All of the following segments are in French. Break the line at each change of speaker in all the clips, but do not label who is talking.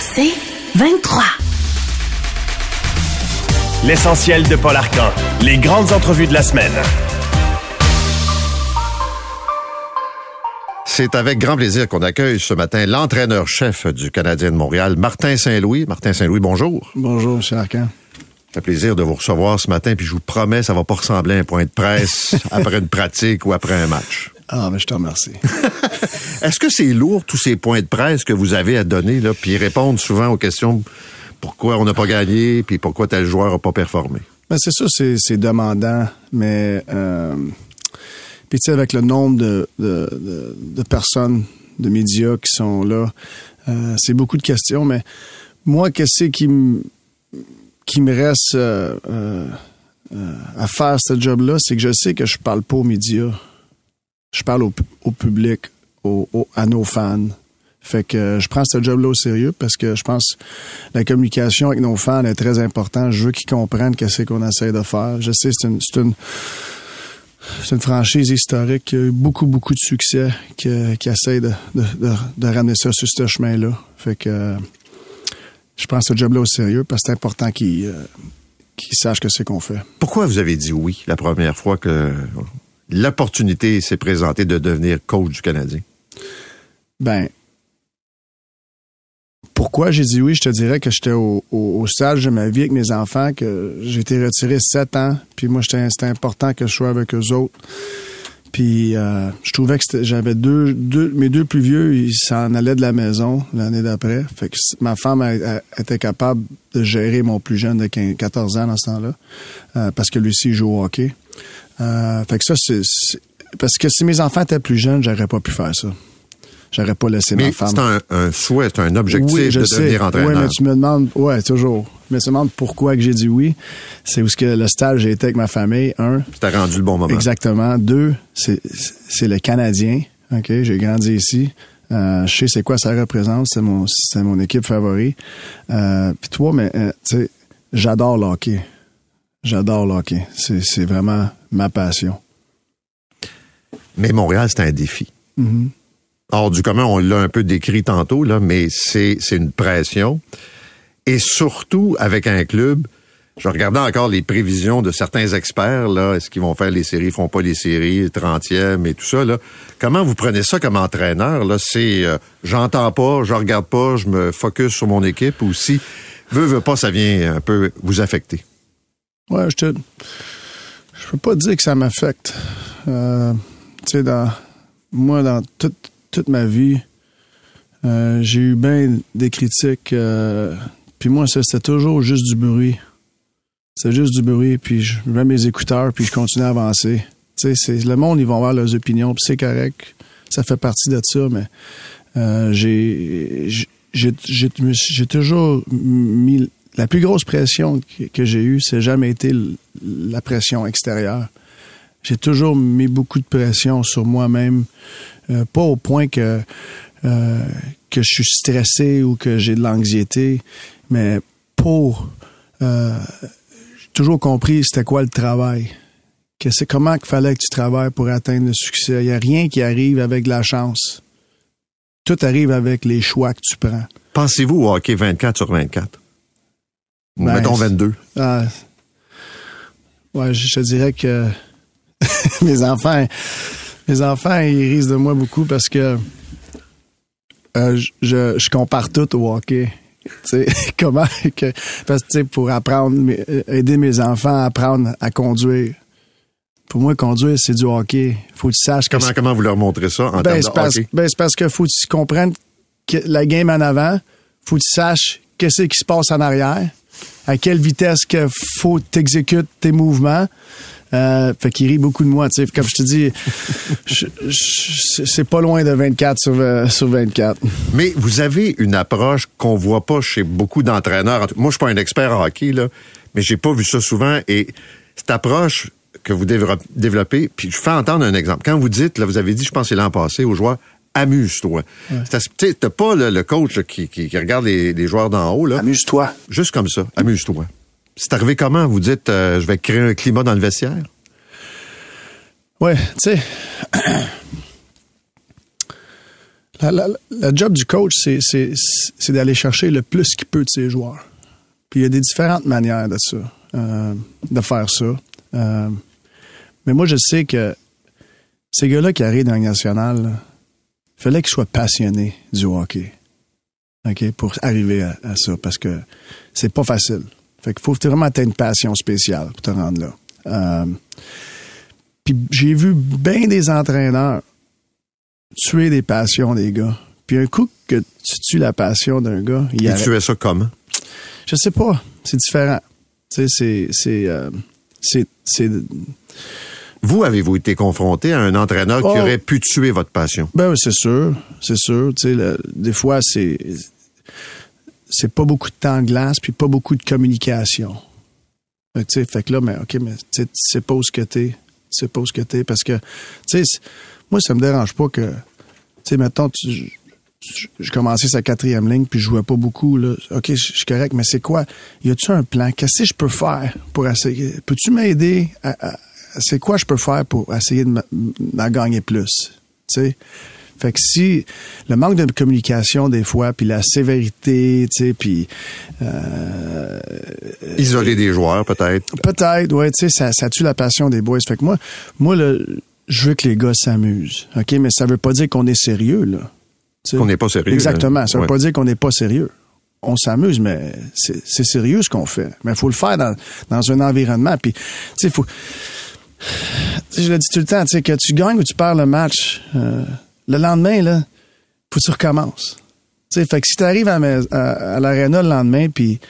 C'est 23.
L'essentiel de Paul Arcan. Les grandes entrevues de la semaine.
C'est avec grand plaisir qu'on accueille ce matin l'entraîneur-chef du Canadien de Montréal, Martin Saint-Louis. Martin Saint-Louis, bonjour.
Bonjour, M. Arcan.
Ça fait plaisir de vous recevoir ce matin, puis je vous promets, ça va pas ressembler à un point de presse après une pratique ou après un match.
Ah, mais je te remercie.
Est-ce que c'est lourd, tous ces points de presse que vous avez à donner, là, puis répondre souvent aux questions pourquoi on n'a pas gagné, puis pourquoi tel joueur n'a pas performé?
Ben, c'est ça, c'est demandant, mais euh, puis tu sais, avec le nombre de, de, de, personnes, de médias qui sont là, euh, c'est beaucoup de questions, mais moi, qu'est-ce qui me qui me reste euh, à faire ce job-là, c'est que je sais que je parle pas aux médias. Je parle au, public, à nos fans. Fait que je prends ce job-là au sérieux parce que je pense que la communication avec nos fans est très importante. Je veux qu'ils comprennent qu'est-ce qu'on essaie de faire. Je sais, c'est une, c'est une c'est une franchise historique qui a eu beaucoup, beaucoup de succès, qui, essaie de, ramener ça sur ce chemin-là. Fait que je prends ce job-là au sérieux parce que c'est important qu'ils euh, sachent que c'est qu'on fait.
Pourquoi vous avez dit oui la première fois que l'opportunité s'est présentée de devenir coach du Canadien?
Ben, pourquoi j'ai dit oui? Je te dirais que j'étais au, au, stage de ma vie avec mes enfants, que j'ai été retiré sept ans, puis moi, c'était important que je sois avec eux autres. Puis euh, je trouvais que j'avais deux, mes deux plus vieux, ils s'en allaient de la maison l'année d'après. Fait que ma femme était capable de gérer mon plus jeune de 15, 14 ans dans ce temps-là, euh, parce que lui aussi joue au hockey. Euh, fait que ça, c'est parce que si mes enfants étaient plus jeunes, j'aurais pas pu faire ça j'aurais pas laissé ma femme.
C'est un, un, souhait, c'est un objectif
oui, je
de
sais.
devenir entraîneur.
Oui, mais tu me demandes, ouais, toujours. Mais tu me demandes pourquoi que j'ai dit oui. C'est parce que le stage, j'ai été avec ma famille, un.
T'as rendu le bon moment.
Exactement. Deux, c'est, c'est le Canadien. OK, j'ai grandi ici. Euh, je sais c'est quoi ça représente. C'est mon, c'est mon équipe favori. Euh, Puis toi, mais, euh, tu sais, j'adore le hockey. J'adore le hockey. C'est, c'est vraiment ma passion.
Mais Montréal, c'est un défi.
Mm-hmm
hors du commun, on l'a un peu décrit tantôt, là, mais c'est, c'est une pression. Et surtout avec un club, je regardais encore les prévisions de certains experts, là, est-ce qu'ils vont faire les séries, font pas les séries, 30e et tout ça, là. Comment vous prenez ça comme entraîneur, là? C'est, euh, j'entends pas, je regarde pas, je me focus sur mon équipe, ou si, veut, veut pas, ça vient un peu vous affecter?
Ouais, je te, peux pas dire que ça m'affecte. Euh, tu sais, dans, moi, dans toute, toute ma vie, euh, j'ai eu bien des critiques. Euh, puis moi, c'était toujours juste du bruit. C'est juste du bruit, puis je mets mes écouteurs, puis je continue à avancer. Tu sais, le monde, ils vont avoir leurs opinions, puis c'est correct. Ça fait partie de ça, mais j'ai j'ai toujours mis la plus grosse pression que, j'ai eue, c'est jamais été la pression extérieure. J'ai toujours mis beaucoup de pression sur moi-même. Euh, pas au point que, euh, que je suis stressé ou que j'ai de l'anxiété, mais pour euh, toujours compris c'était quoi le travail. Que c'est comment qu'il fallait que tu travailles pour atteindre le succès. Il n'y a rien qui arrive avec la chance. Tout arrive avec les choix que tu prends.
Pensez-vous au hockey 24 sur 24? Ou ben, mettons 22?
Ah, ouais, je, dirais que mes enfants mes enfants, ils risent de moi beaucoup parce que euh, je, je, compare tout au hockey. sais comment que parce que pour apprendre euh, aider mes enfants à apprendre à conduire. Pour moi conduire c'est du hockey. Faut que tu saches
comment comment vous leur montrez ça en
ben,
termes de
parce,
hockey?
ben, c'est parce que faut que tu comprennes que la game en avant faut que tu saches qu'est-ce qui se passe en arrière à quelle vitesse que faut t'exécutes tes mouvements? Euh, fait qu'il rit beaucoup de moi. Comme je te dis, je- je- c'est pas loin de 24 sur, euh, sur 24.
Mais vous avez une approche qu'on voit pas chez beaucoup d'entraîneurs. Moi, je suis pas un expert en hockey, là, mais j'ai pas vu ça souvent. Et cette approche que vous dévelop- développez, puis je fais entendre un exemple. Quand vous dites, là, vous avez dit, je pense c'est l'an passé, aux joueurs, amuse-toi. Sais, T'as pas le, le coach là, qui, qui- qui regarde les, les joueurs d'en haut.
Amuse-toi.
Juste comme ça, amuse-toi. C'est arrivé comment? Vous dites, euh, je vais créer un climat dans le vestiaire?
Ouais, tu sais. La, la- la job du coach, c'est, d'aller chercher le plus qu'il peut de ses joueurs. Puis il y a des différentes manières de ça, euh, de faire ça. Euh, mais moi, je sais que ces gars-là qui arrivent dans la Ligue fallait qu'ils soient passionnés du hockey. OK? Pour arriver à, à ça, parce que c'est pas facile. Fait qu'il faut vraiment être une passion spéciale pour te rendre là. Euh, puis j'ai vu bien des entraîneurs tuer des passions des gars. Puis un coup que tu tues la passion d'un gars, il
Et
arrête.
tu fais ça comment?
Je sais pas. C'est différent. Tu sais, c'est. C'est. euh, c'est.
Vous, avez-vous été confronté à un entraîneur qui
Oh.
aurait pu tuer votre passion?
Ben oui, c'est sûr. C'est sûr. Tu sais, des fois, c'est. C'est pas beaucoup de temps de glace, puis pas beaucoup de communication. Fait que, tu sais, fait que là, mais OK, mais tu sais, tu sais pas où ce que t'es. Tu sais pas où ce que t'es. Parce que, tu sais, moi, ça me dérange pas que. Tu sais, mettons, tu. je- commençais sa quatrième ligne, puis je jouais pas beaucoup. Là. OK, je je suis correct, mais c'est quoi? Y a-tu un plan? Qu'est-ce que je peux faire pour essayer? Peux-tu m'aider? à- à- c'est quoi je peux faire pour essayer de d'en gagner plus? Tu sais? Fait que si le manque de communication des fois, puis la sévérité, tu sais, puis euh,
Isoler des joueurs, peut-être.
peut-être, ouais, tu sais, ça, ça tue la passion des boys. Fait que moi, moi, le, je veux que les gars s'amusent, ok, mais ça veut pas dire qu'on est sérieux là.
Qu'on n'est pas sérieux.
Exactement, ça veut
Ouais.
pas dire qu'on n'est pas sérieux. On s'amuse, mais c'est c'est sérieux ce qu'on fait. Mais il faut le faire dans, dans un environnement. Puis, tu sais, faut. Je le dis tout le temps, tu sais, que tu gagnes ou tu perds le match, euh, le lendemain, là, faut que tu recommences. Tu sais, fait que si tu arrives à, à, à l'aréna le lendemain, puis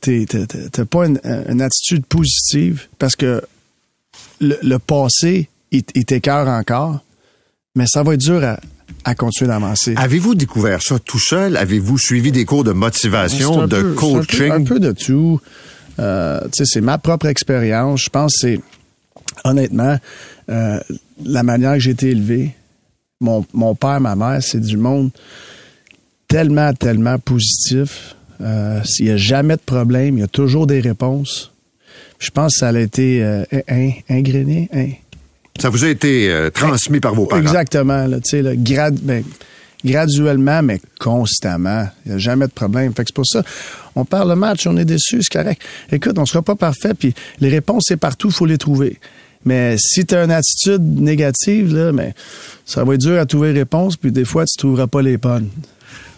t'as pas une, une attitude positive, parce que le, le passé, il, il t'écœure encore, mais ça va être dur à, à continuer d'avancer.
Avez-vous découvert ça tout seul? Avez-vous suivi des cours de motivation, de
peu- c'est un peu-
coaching?
Un peu, de tout. Euh, c'est ma propre expérience. Je pense que c'est, honnêtement, euh, la manière que j'ai été élevé. Mon, mon père, ma mère, c'est du monde tellement, tellement positif. Euh, il n'y a jamais de problème. Il y a toujours des réponses. Je pense que ça a été euh, in- ingréné. in-
Ça vous a été euh, transmis par vos parents?
Exactement. Là, tu sais, là, grad, ben, graduellement, mais constamment. Il n'y a jamais de problème. Fait que c'est pour ça, on parle le match, on est déçu, c'est correct. Écoute, on sera pas parfait, puis les réponses, c'est partout, il faut les trouver. Mais si tu as une attitude négative, là, mais ça va être dur à trouver les réponses, puis des fois, tu trouveras pas les bonnes.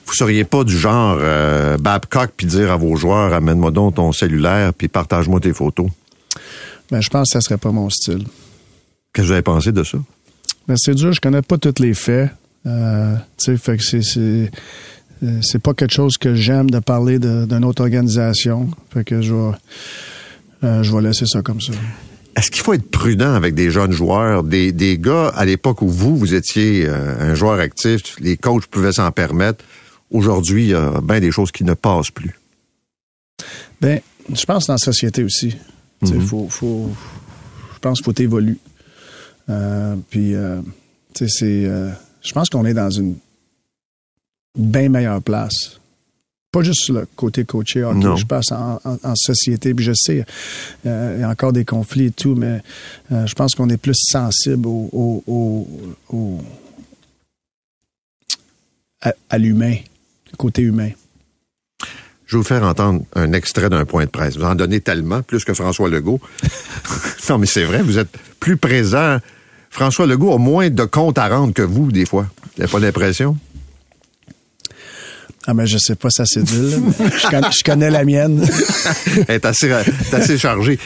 Vous seriez pas du genre euh, Babcock puis dire à vos joueurs amène-moi donc ton cellulaire puis partage-moi tes photos?
Ben, je pense que ça serait pas mon style.
Qu'est-ce que vous avez pensé de ça?
Mais c'est dur, je connais pas tous les faits. Euh, tu sais, fait que c'est, c'est, euh, c'est pas quelque chose que j'aime de parler de- d'une autre organisation. Fait que je vais, euh, je vais laisser ça comme ça.
Est-ce qu'il faut être prudent avec des jeunes joueurs, des, des gars à l'époque où vous, vous étiez euh, un joueur actif, les coachs pouvaient s'en permettre. Aujourd'hui, il y a bien des choses qui ne passent plus.
Ben, je pense dans la société aussi. Sais, faut, faut, je pense qu'il faut évoluer. Euh, puis, euh, tu sais, c'est, je pense qu'on est dans une bien meilleure place. Pas juste sur le côté coaché, hockey,
Non.
je pense en, en- en société. Puis je sais, euh, il y a encore des conflits et tout, mais euh, je pense qu'on est plus sensible au, au, au- au- à, à l'humain, le côté humain.
Je vais vous faire entendre un extrait d'un point de presse. Vous en donnez tellement, plus que François Legault. non, mais c'est vrai, vous êtes plus présent. François Legault a moins de comptes à rendre que vous, des fois. Vous n'avez pas l'impression?
Ah, mais je sais pas cédule, là, mais je, connais, je connais la mienne.
Elle est assez, assez chargée.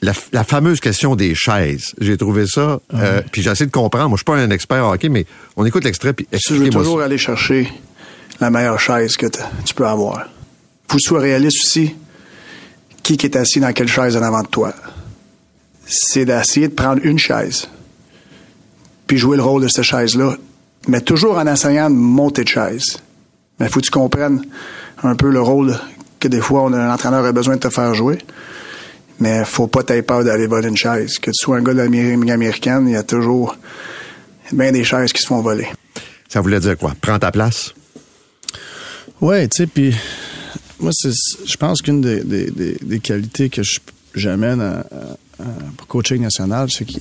La, la fameuse question des chaises, j'ai trouvé ça, euh, puis j'ai essayé de comprendre. Moi, je suis pas un expert en hockey, mais on écoute l'extrait, puis
je veux toujours
ça.
aller chercher la meilleure chaise que tu peux avoir. Faut que tu sois réaliste aussi. Qui qui est assis dans quelle chaise en avant de toi? c'est d'essayer de prendre une chaise, puis jouer le rôle de cette chaise-là, mais toujours en essayant de monter de chaise. Mais il faut que tu comprennes un peu le rôle que des fois, on a, l'entraîneur a besoin de te faire jouer. Mais faut pas t'avoir peur d'aller voler une chaise. Que tu sois un gars de la américaine, il y a toujours bien des chaises qui se font voler.
Ça voulait dire quoi? Prends ta place?
Ouais, tu sais, puis moi, je pense qu'une des, des, des, qualités que j'amène à, pour coaching national, c'est que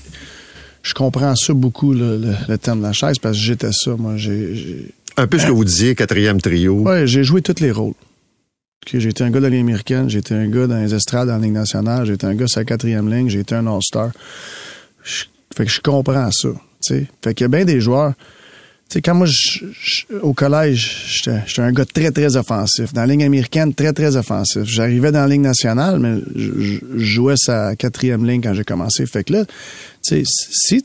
je comprends ça beaucoup, le, le, terme de la chaise, parce que j'étais ça. Moi, j'ai.
Un peu ce que vous disiez, quatrième trio.
Ouais, j'ai joué tous les rôles. j'ai été un gars de la Ligue américaine, j'ai été un gars dans les estrades en Ligue nationale, j'ai été un gars sur la quatrième ligne, j'ai été un All-Star. Fait que je comprends ça. sais. Fait qu'il y a bien des joueurs sais, quand moi, au collège, j'étais un gars très, très offensif. Dans la ligne américaine, très, très offensif. J'arrivais dans la ligne nationale, mais je, jouais sa quatrième ligne quand j'ai commencé. Fait que là, tu sais, si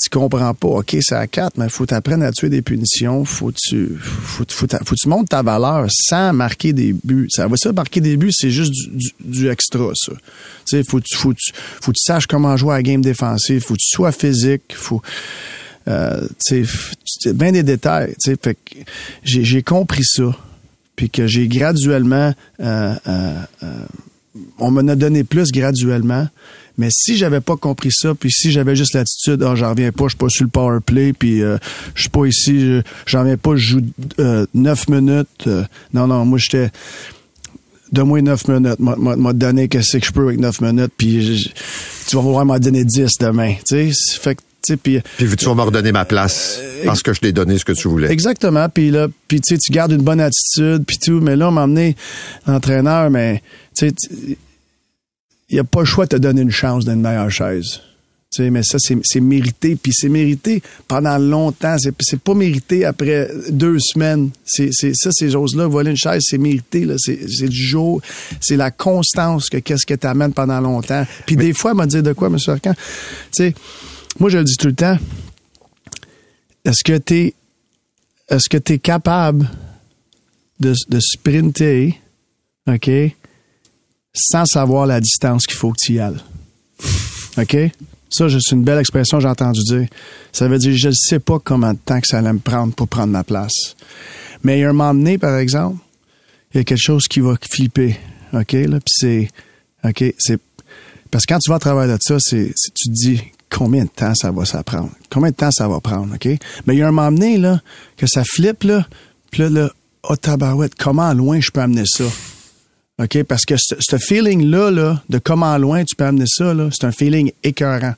tu comprends pas, OK, c'est à quatre, mais faut t'apprendre à tuer des punitions, faut tu, faut, faut, faut, tu montes ta valeur sans marquer des buts. Ça va ça, marquer des buts, c'est juste du, du, extra, ça. Tu sais, faut, faut, faut que tu saches comment jouer à la game défensive, faut que tu sois physique, faut euh, c'est bien des détails. Fait que j'ai compris ça. Puis que j'ai graduellement euh, euh, on m'en a donné plus graduellement. Mais si j'avais pas compris ça, puis si j'avais juste l'attitude, ah, j'en reviens pas, je suis pas sur le power play, puis je suis pas ici, j'en reviens pas, je joue neuf minutes. non, non, moi j'étais donne-moi neuf minutes, m'a donné qu'est-ce que je peux avec neuf minutes, puis tu vas voir m'en donner dix demain. Tu sais, fait que
puis, puis tu vas me redonner ma place euh, parce que je t'ai donné ce que tu voulais.
Exactement. Puis là, puis tu gardes une bonne attitude, puis tout. Mais là, on m'a emmené l'entraîneur, mais tu sais, il n'y a pas le choix de te donner une chance d'une meilleure chaise. Tu sais, mais ça, c'est mérité. Puis c'est mérité pendant longtemps. C'est pas mérité après deux semaines. C'est ça, ces choses-là. Voler une chaise, c'est mérité. C'est du jour. C'est la constance que qu'est-ce que tu amènes pendant longtemps. Puis des fois, elle m'a dit de quoi, M. Arcan? Tu sais, moi, je le dis tout le temps. Est-ce que tu es, est-ce que tu capable de, de sprinter, OK, sans savoir la distance qu'il faut que tu y ailles? OK? Ça, c'est une belle expression que j'ai entendu dire. Ça veut dire, je ne sais pas combien de temps que ça allait me prendre pour prendre ma place. Mais il y a un moment donné, par exemple, il y a quelque chose qui va flipper. OK? Là, puis c'est, OK, c'est, parce que quand tu vas à travers de ça, c'est, tu te dis, combien de temps ça va ça prendre? Combien de temps ça va prendre, OK? Mais il y a un moment donné, là, que ça flippe, là, puis là, là, oh tabarouette, comment loin je peux amener ça? OK? Parce que ce feeling-là, là, de comment loin tu peux amener ça, là, c'est un feeling écœurant.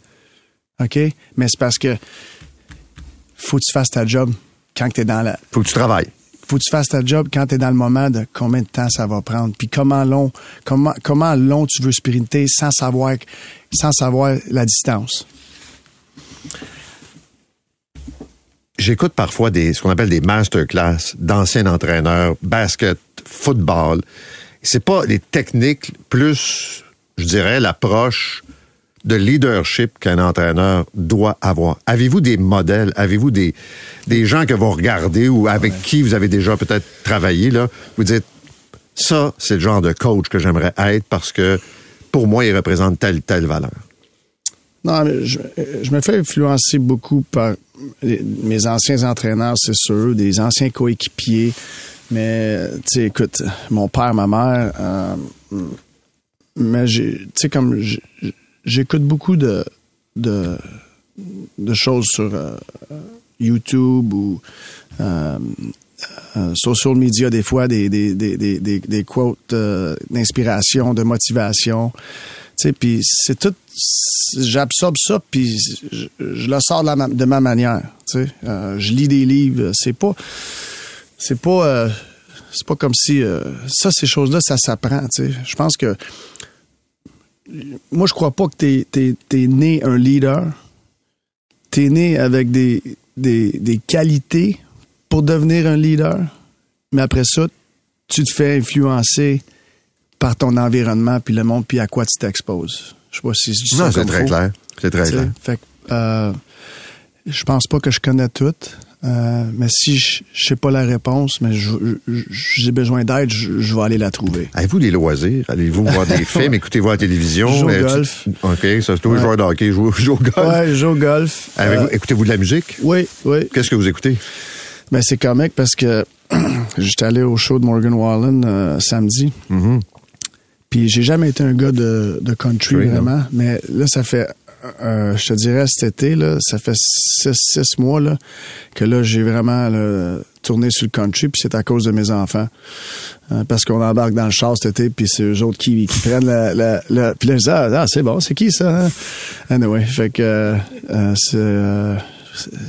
OK? Mais c'est parce que faut que tu fasses ta job quand tu es dans la.
Faut que tu travailles.
Faut que tu fasses ta job quand tu es dans le moment de combien de temps ça va prendre. Puis comment long, comment, comment long tu veux sprinter sans savoir, sans savoir la distance.
J'écoute parfois des, ce qu'on appelle des masterclass d'anciens entraîneurs, basket, football. C'est pas les techniques, plus, je dirais, l'approche de leadership qu'un entraîneur doit avoir. Avez-vous des modèles? Avez-vous des, des gens que vous regardez ou avec qui vous avez déjà peut-être travaillé, là? Vous dites, ça, c'est le genre de coach que j'aimerais être parce que pour moi, il représente telle, telle valeur.
Non, je, me fais influencer beaucoup par mes anciens entraîneurs, c'est sûr, des anciens coéquipiers. Mais, tu sais, écoute, mon père, ma mère, euh, mais tu sais, comme j'écoute beaucoup de, de, de, choses sur euh, YouTube ou euh, social media, des fois, des, des, des, des, des quotes d'inspiration, de motivation puis c'est tout, j'absorbe ça, puis je, le sors de, ma manière. Euh, je lis des livres. C'est pas, c'est pas, euh, c'est pas comme si euh, ça, ces choses-là, ça s'apprend. Je pense que moi, je crois pas que t'es es, es, né un leader. T'es né avec des, des, des qualités pour devenir un leader, mais après ça, tu te fais influencer par ton environnement, puis le monde, puis à quoi tu t'exposes. Je sais pas si je dis
ça c'est très clair. C'est très clair.
Fait euh, je pense pas que je connais tout. Euh, mais si je je sais pas la réponse, mais j'ai besoin d'aide, je, je vais aller la trouver.
Avez-vous des loisirs? Allez-vous voir des films? Écoutez-vous à la télévision?
Je joue au
Euh, tu-
golf.
OK, ça c'est toi,
Ouais.
joueur de hockey, joue, joue au golf.
Ouais, je joue au golf. Euh,
Écoutez-vous de la musique?
oui, oui.
Qu'est-ce que vous écoutez?
Mais c'est comique parce que j'étais allé au show de Morgan Wallen euh, samedi. Puis j'ai jamais été un gars de, de country
Oui, non.
vraiment. Mais là, ça fait, euh, je te dirais cet été, là, ça fait six, six mois là, que là, j'ai vraiment là, tourné sur le country. Puis c'est à cause de mes enfants. Euh, parce qu'on embarque dans le char cet été, puis c'est eux autres qui, qui prennent la, la, la- Puis là, je dis, ah, ah, c'est bon, c'est qui ça? Hein? Anyway, fait que euh, euh, c'est...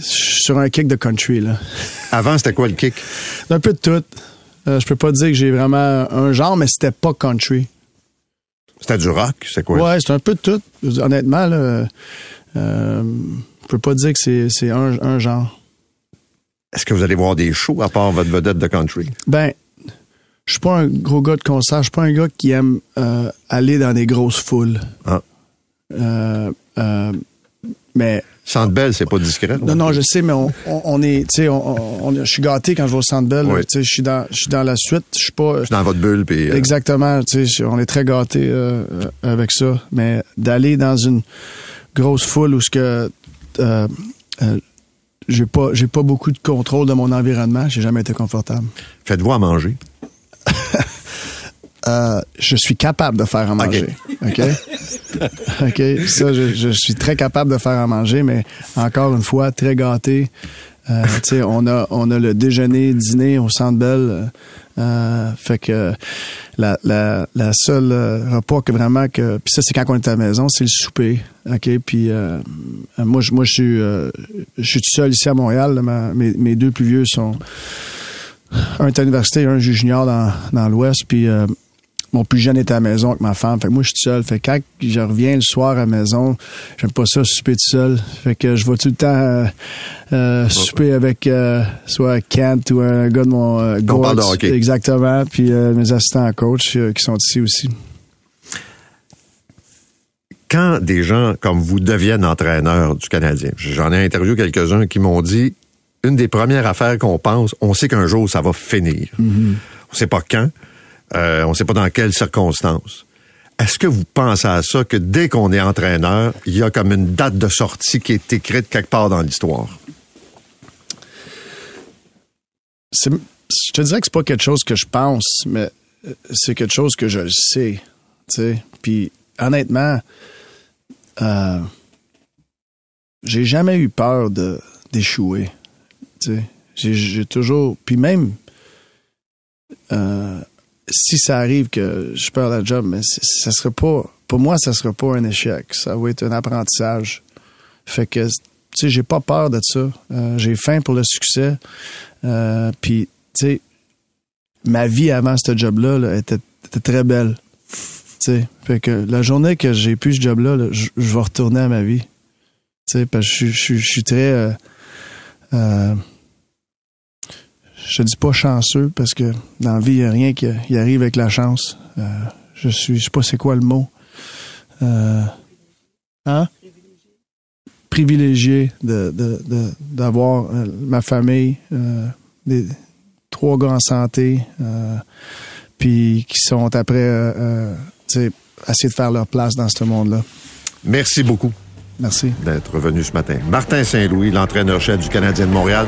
sur un kick de country, là.
Avant, c'était quoi le kick?
Un peu de tout. Euh, je peux pas dire que j'ai vraiment un genre, mais c'était pas country.
C'était du rock? C'est quoi?
Ouais, c'est un peu de tout. Honnêtement, là, euh, je peux pas dire que c'est, un genre.
Est-ce que vous allez voir des shows à part votre vedette de country?
Ben, je suis pas un gros gars de concert. Je suis pas un gars qui aime euh, aller dans des grosses foules.
Ah.
Euh, euh, mais
Centre Bell, c'est pas discret?
Non, non, je sais, mais on, on, on est, tu sais, on, on- je suis gâté quand je vais au Centre Bell.
Oui.
Tu sais, je suis dans, je suis dans la suite. Je suis pas.
Je suis dans votre bulle, puis... euh,
Exactement, tu sais, on est très gâté euh, euh, avec ça. Mais d'aller dans une grosse foule où ce que euh, j'ai pas, j'ai pas beaucoup de contrôle de mon environnement. J'ai jamais été confortable.
Faites-vous à manger?
Euh, je suis capable de faire à manger. OK? OK? Ça, je, je suis très capable de faire à manger, mais encore une fois, très gâté. Euh, tu sais, on a, on a le déjeuner, dîner au Centre Bell. Euh, fait que la, la, la seule euh, repas que vraiment que puis ça c'est quand on est à la maison c'est le souper ok? Puis euh, euh, moi je moi je suis euh, je suis tout seul ici à Montréal ma- mes, mes deux plus vieux sont un est à l'université, un junior dans, dans l'Ouest, puis euh, mon plus jeune est à la maison avec ma femme. Fait que moi, je suis tout seul. Fait que quand je reviens le soir à la maison, j'aime pas ça, souper tout seul. Fait que je vais tout le temps euh, euh, souper avec euh, soit Kent ou un gars de mon
On parle de
Gortz.
hockey.
Exactement. Puis mes assistants coach qui sont ici aussi.
quand des gens comme vous deviennent entraîneurs du Canadien, j'en ai interviewé quelques-uns qui m'ont dit une des premières affaires qu'on pense, on sait qu'un jour ça va finir. On sait pas quand, euh, on sait pas dans quelles circonstances. Est-ce que vous pensez à ça que dès qu'on est entraîneur, il y a comme une date de sortie qui est écrite quelque part dans l'histoire?
je te dirais que c'est pas quelque chose que je pense, mais euh, c'est quelque chose que je le sais. Puis honnêtement, euh, j'ai jamais eu peur d'échouer. J'ai, toujours. Puis même si ça arrive que je perds la job, mais ça serait pas. Pour moi, ça serait pas un échec. Ça va être un apprentissage. Fait que, tu sais, j'ai pas peur de ça. Euh, j'ai faim pour le succès. Euh, Puis, tu sais, ma vie avant ce job-là là, était, était très belle. Tu sais, fait que la journée que j'ai plus ce job-là, là, je vais retourner à ma vie. Tu sais, parce que je suis très... euh, euh, je dis pas chanceux parce que dans la vie, il n'y a rien qui qui arrive avec la chance. Euh, je suis, je sais pas c'est quoi le mot. Euh, hein? Privilégié de, de, de- d'avoir euh, ma famille, euh, des trois gars en santé, puis qui sont après, tu sais, essayer de faire leur place dans ce monde-là.
Merci beaucoup
Merci.
d'être venu ce matin. Martin Saint-Louis, l'entraîneur-chef du Canadien de Montréal.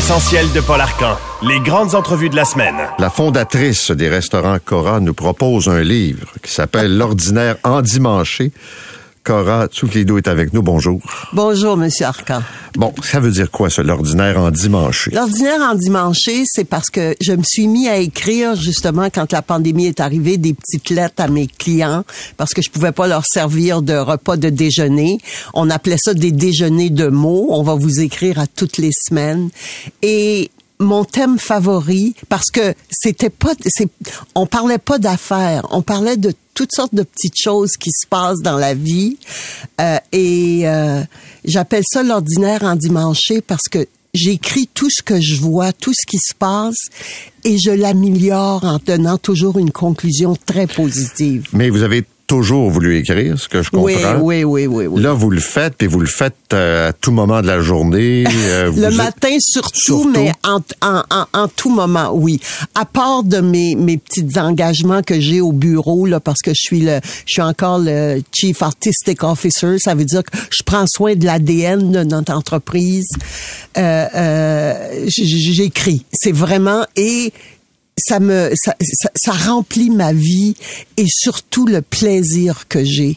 L'essentiel de Paul Arcan. les grandes entrevues de la semaine.
La fondatrice des restaurants Cora nous propose un livre qui s'appelle L'ordinaire endimanché. Cora Tsouflidou est avec nous. Bonjour.
Bonjour, Monsieur Arcan.
Bon, ça veut dire quoi, ça, l'ordinaire endimanché?
L'ordinaire endimanché, c'est parce que je me suis mis à écrire, justement, quand la pandémie est arrivée, des petites lettres à mes clients, parce que je pouvais pas leur servir de repas de déjeuner. On appelait ça des déjeuners de mots. On va vous écrire à toutes les semaines. Et mon thème favori parce que c'était pas on parlait pas d'affaires, on parlait de toutes sortes de petites choses qui se passent dans la vie euh, et euh, j'appelle ça l'ordinaire endimanché parce que j'écris tout ce que je vois, tout ce qui se passe et je l'améliore en tenant toujours une conclusion très positive.
Mais vous avez toujours voulu écrire, ce que je comprends.
Oui, oui, oui, oui.
Là, vous le faites et vous le faites euh, à tout moment de la journée.
Euh, le matin surtout, mais en, en, en, tout moment, oui. À part de mes, mes petits engagements que j'ai au bureau, là, parce que je suis le, je suis encore le Chief Artistic Officer, ça veut dire que je prends soin de l'ADN de notre entreprise. Euh, euh, J'écris. C'est vraiment et ça me ça, ça, remplit ma vie et surtout le plaisir que j'ai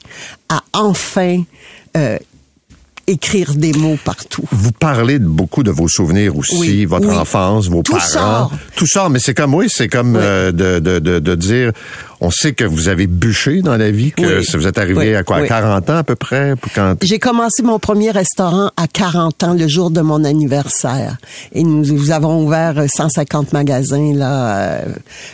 à enfin euh, écrire des mots partout.
Vous parlez de beaucoup de vos souvenirs aussi, votre enfance, vos
tout
parents.
Sort.
Tout ça, mais c'est comme oui, c'est comme euh, de, de, de, de, dire on sait que vous avez bûché dans la vie, que ça vous êtes arrivé à quoi, à 40 ans à peu près? Quand...
J'ai commencé mon premier restaurant à 40 ans, le jour de mon anniversaire. Et nous, nous avons ouvert 150 magasins, là, euh,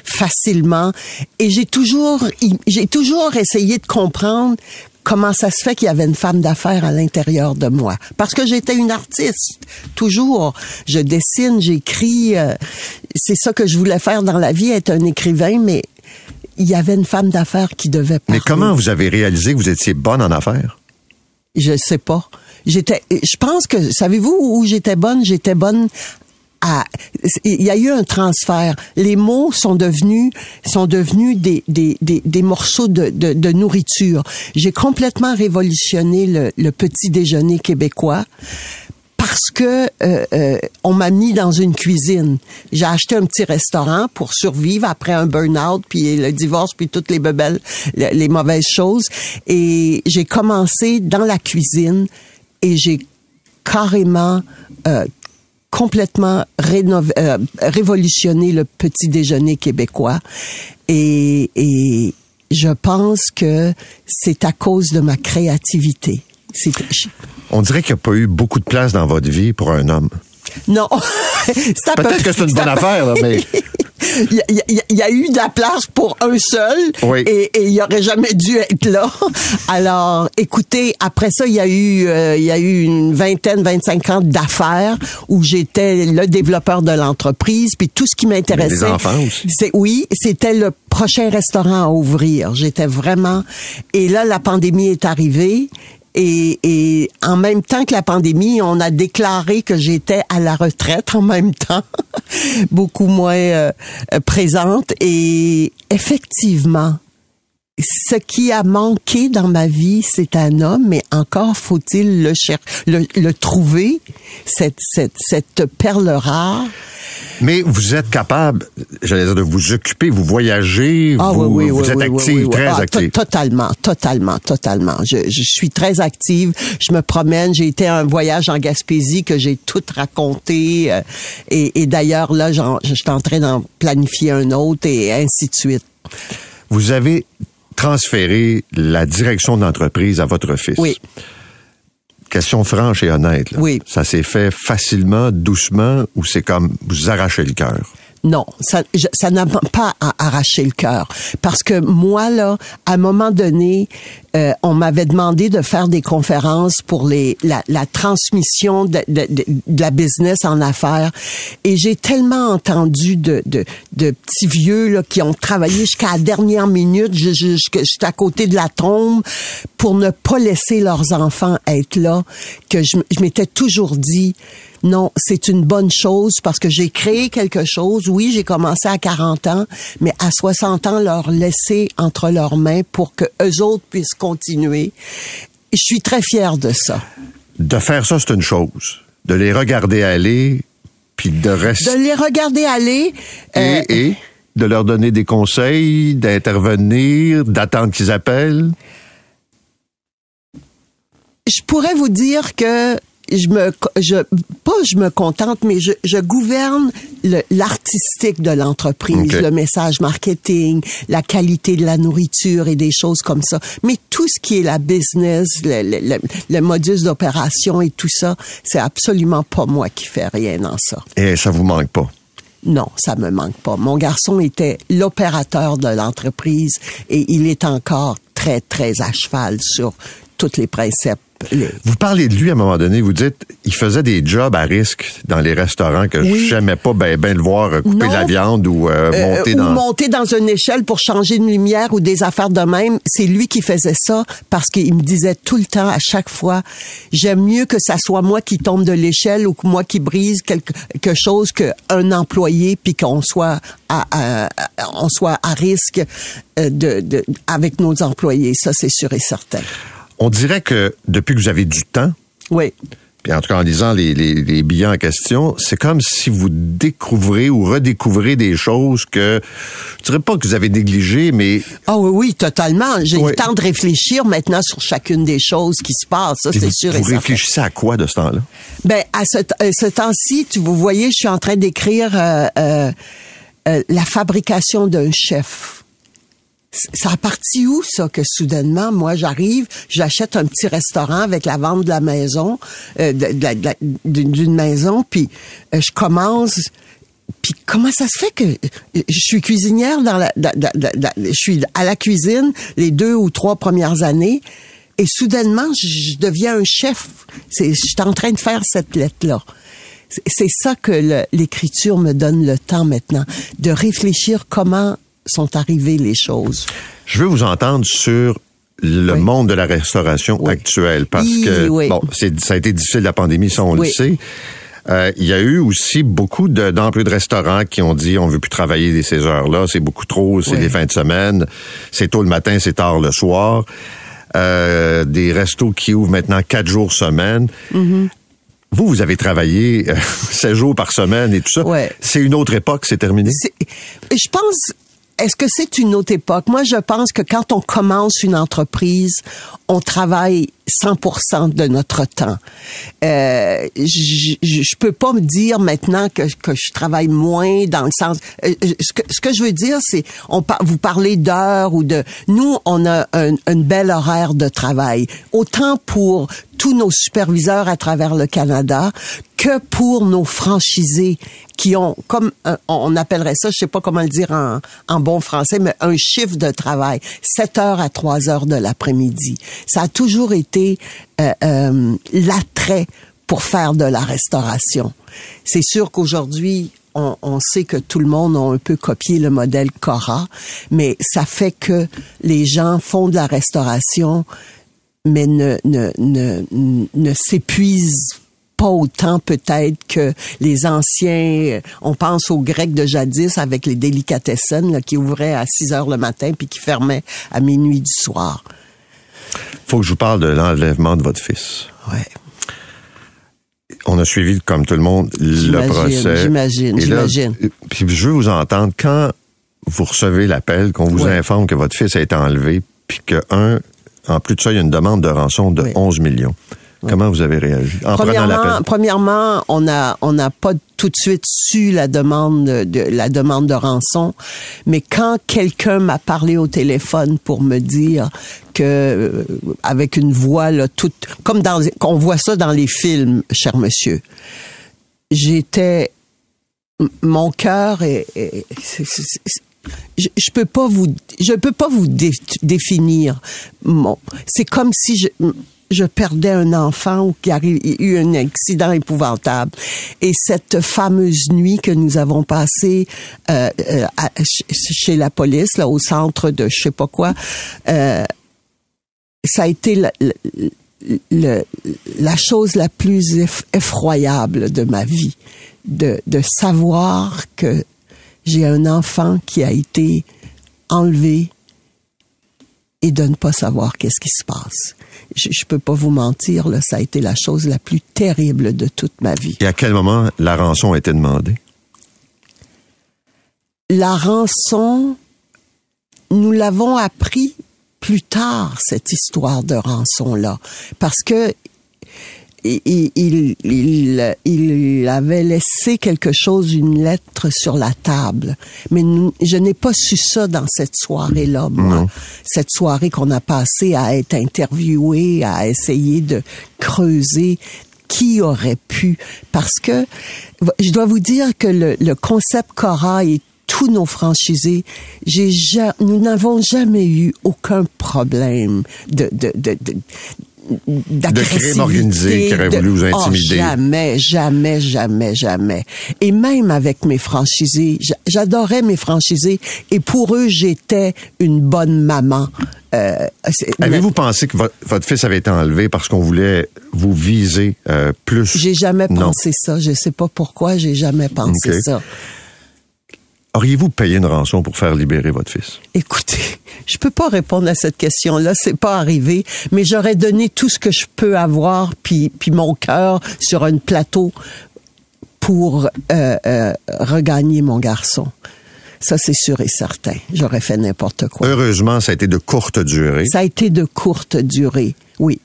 facilement. Et j'ai toujours, j'ai toujours essayé de comprendre comment ça se fait qu'il y avait une femme d'affaires à l'intérieur de moi? Parce que j'étais une artiste, toujours. Je dessine, j'écris. Euh, c'est ça que je voulais faire dans la vie, être un écrivain, mais il y avait une femme d'affaires qui devait parler.
Mais comment vous avez réalisé que vous étiez bonne en affaires?
Je sais pas. J'étais, je pense que, savez-vous où j'étais bonne? J'étais bonne il y a eu un transfert. Les mots sont devenus sont devenus des des, des, des morceaux de, de, de nourriture. J'ai complètement révolutionné le, le, petit déjeuner québécois parce que euh, euh, on m'a mis dans une cuisine. J'ai acheté un petit restaurant pour survivre après un burn-out, puis le divorce, puis toutes les bebelles, les mauvaises choses. Et j'ai commencé dans la cuisine et j'ai carrément euh, complètement rénové, euh, révolutionné le petit déjeuner québécois. Et, et je pense que c'est à cause de ma créativité.
On dirait qu'il n'y a pas eu beaucoup de place dans votre vie pour un homme.
Non.
Peut-être que c'est une bonne affaire, là, mais.
il y, a eu de la place pour un seul et, et il aurait jamais dû être là. Alors, écoutez, après ça, il y a eu euh, il y a eu une vingtaine, 25 ans d'affaires où j'étais le développeur de l'entreprise, puis tout ce qui m'intéressait. C'est oui, c'était le prochain restaurant à ouvrir. J'étais vraiment et là la pandémie est arrivée et, et, en même temps que la pandémie, on a déclaré que j'étais à la retraite en même temps, beaucoup moins euh, présente. Et effectivement, ce qui a manqué dans ma vie, c'est un homme, mais encore faut-il le, le, le trouver, cette, cette, cette perle rare.
Mais vous êtes capable, j'allais dire, de vous occuper, vous voyagez, ah, vous, oui, oui, vous êtes active, très ah, active.
Totalement, totalement, totalement. Je, je, suis très active. Je me promène. J'ai été un voyage en Gaspésie que j'ai tout raconté. Euh, et, et d'ailleurs, là, je suis en train d'en planifier un autre et ainsi de suite.
Vous avez transféré la direction de l'entreprise à votre fils?
Oui
question franche et honnête.
Oui.
Ça s'est fait facilement, doucement, ou c'est comme vous arrachez le cœur?
Non, ça, ça n'a pas à arracher le cœur. Parce que moi, là, à un moment donné, euh, on m'avait demandé de faire des conférences pour les la, la transmission de, de, de, la business en affaires. Et j'ai tellement entendu de, de, petits vieux là, qui ont travaillé jusqu'à la dernière minute, j'étais à côté de la tombe, pour ne pas laisser leurs enfants être là, que je, je m'étais toujours dit, non, c'est une bonne chose parce que j'ai créé quelque chose. Oui, j'ai commencé à 40 ans, mais à 60 ans, leur laisser entre leurs mains pour que eux autres puissent continuer. Je suis très fière de ça.
De faire ça, c'est une chose. De les regarder aller, puis de rester...
De les regarder aller. euh,
Et, et de leur donner des conseils, d'intervenir, d'attendre qu'ils appellent.
je pourrais vous dire que je me, je, pas je me contente, mais je, je gouverne l'artistique de l'entreprise, le message marketing, la qualité de la nourriture et des choses comme ça. Mais tout ce qui est la business, le, le, le, le modus d'opération et tout ça, c'est absolument pas moi qui fais rien dans ça.
Et ça vous manque pas?
Non, ça me manque pas. Mon garçon était l'opérateur de l'entreprise et il est encore très, très à cheval sur tous les principes.
Vous parlez de lui à un moment donné, vous dites, il faisait des jobs à risque dans les restaurants que
Oui.
j'aimais pas ben, ben le voir euh, couper
Non.
la viande ou euh,
Euh,
monter
ou
dans...
monter dans une échelle pour changer une lumière ou des affaires de même. C'est lui qui faisait ça parce qu'il me disait tout le temps, à chaque fois, j'aime mieux que ça soit moi qui tombe de l'échelle ou que moi qui brise quelque, quelque chose qu'un employé puis qu'on soit à, à- à- on soit à risque euh, de, de, avec nos employés. Ça, c'est sûr et certain.
On dirait que depuis que vous avez du temps,
Oui.
puis en tout cas en lisant les, les, les billets en question, c'est comme si vous découvrez ou redécouvrez des choses que je dirais pas que vous avez négligées, mais
Ah oui, oui, totalement. J'ai
Oui.
le temps de réfléchir maintenant sur chacune des choses qui se passent. Ça,
vous,
c'est sûr et
vous
certain.
réfléchissez à quoi de ce temps-là?
Ben à ce, euh, ce temps-ci, tu vous voyez, je suis en train d'écrire euh, euh, euh, la fabrication d'un chef. Ça a parti où ça que soudainement moi j'arrive, j'achète un petit restaurant avec la vente de la maison, euh, d'une maison, puis euh, je commence. Puis comment ça se fait que euh, je suis cuisinière dans la, je suis à la cuisine les deux ou trois premières années et soudainement je, deviens un chef. C'est, je suis en train de faire cette lettre là. C'est- ça que l'écriture me donne le temps maintenant de réfléchir comment sont arrivées les choses.
Je veux vous entendre sur le
Oui.
monde de la restauration
Oui.
actuelle parce que
oui.
bon, c'est ça a été difficile la pandémie, ça on le sait. Euh, il y a eu aussi beaucoup de- d'employés de restaurants qui ont dit on veut plus travailler ces heures-là, c'est beaucoup trop, c'est les fins de semaine, c'est tôt le matin, c'est tard le soir. Euh, des restos qui ouvrent maintenant quatre jours semaine.
Mm-hmm.
Vous, vous avez travaillé euh, 16 jours par semaine et tout ça.
Ouais.
C'est une autre époque, c'est terminé?
Je pense, est-ce que c'est une autre époque? Moi, je pense que quand on commence une entreprise, on travaille 100% de notre temps. Euh, je, je peux pas me dire maintenant que, que je travaille moins dans le sens. euh, euh, ce, que, ce que je veux dire, c'est, on vous parlez d'heures ou de. Nous, on a un, une belle horaire de travail, autant pour tous nos superviseurs à travers le Canada que pour nos franchisés qui ont, comme on appellerait ça, je sais pas comment le dire en, en bon français, mais un chiffre de travail, 7 heures à 3 heures de l'après-midi. Ça a toujours été euh, euh, l'attrait pour faire de la restauration. C'est sûr qu'aujourd'hui, on, on sait que tout le monde a un peu copié le modèle Cora, mais ça fait que les gens font de la restauration, mais ne, ne, ne, ne s'épuisent pas autant peut-être que les anciens, on pense aux Grecs de jadis avec les délicatessen là, qui ouvraient à 6 heures le matin puis qui fermaient à minuit du soir.
Faut que je vous parle de l'enlèvement de votre fils.
Ouais.
On a suivi, comme tout le monde, le procès.
j'imagine, j'imagine.
euh, Puis je veux vous entendre quand vous recevez l'appel, qu'on vous
Ouais.
informe que votre fils a été enlevé, puis que un, en plus de ça, il y a une demande de rançon de
Oui.
11 millions. Comment vous avez réagi? En prenant
Premièrement, premièrement, on a on n'a pas tout de suite su la demande de, la demande de rançon, mais quand quelqu'un m'a parlé au téléphone pour me dire que euh, avec une voix là toute comme dans qu'on voit ça dans les films, cher monsieur, j'étais mon cœur est, je, je peux pas vous je peux pas vous dé- définir mon c'est comme si je je perdais un enfant ou qu'il y a eu un accident épouvantable. Et cette fameuse nuit que nous avons passée euh, euh, chez la police, là, au centre de je sais pas quoi, euh, ça a été la, la- la chose la plus eff- effroyable de ma vie, de, de savoir que j'ai un enfant qui a été enlevé et de ne pas savoir qu'est-ce qui se passe. je, je peux pas vous mentir, là, ça a été la chose la plus terrible de toute ma vie.
Et à quel moment la rançon a été demandée?
La rançon, nous l'avons appris plus tard, cette histoire de rançon-là, parce que il, il, il, il, avait laissé quelque chose, une lettre sur la table. Mais nous, je n'ai pas su ça dans cette soirée-là, moi. Cette soirée qu'on a passée à être interviewé, à essayer de creuser qui aurait pu. Parce que je dois vous dire que le, le concept Cora et tous nos franchisés, j'ai ja, nous n'avons jamais eu aucun problème de, de, de, de
de crime organisé qui aurait voulu vous intimider.
Oh, jamais, jamais, jamais, jamais. Et même avec mes franchisés, j'adorais mes franchisés et pour eux, j'étais une bonne maman. Euh,
Avez-vous pensé que votre, votre, fils avait été enlevé parce qu'on voulait vous viser euh, plus?
J'ai jamais
non.
pensé ça. Je sais pas pourquoi, j'ai jamais pensé
Okay.
ça.
Auriez-vous payé une rançon pour faire libérer votre fils?
Écoutez, je peux pas répondre à cette question-là, c'est pas arrivé, mais j'aurais donné tout ce que je peux avoir, puis, puis mon cœur sur un plateau pour euh, euh, regagner mon garçon. Ça, c'est sûr et certain. J'aurais fait n'importe quoi.
Heureusement, ça a été de courte durée.
Ça a été de courte durée, oui.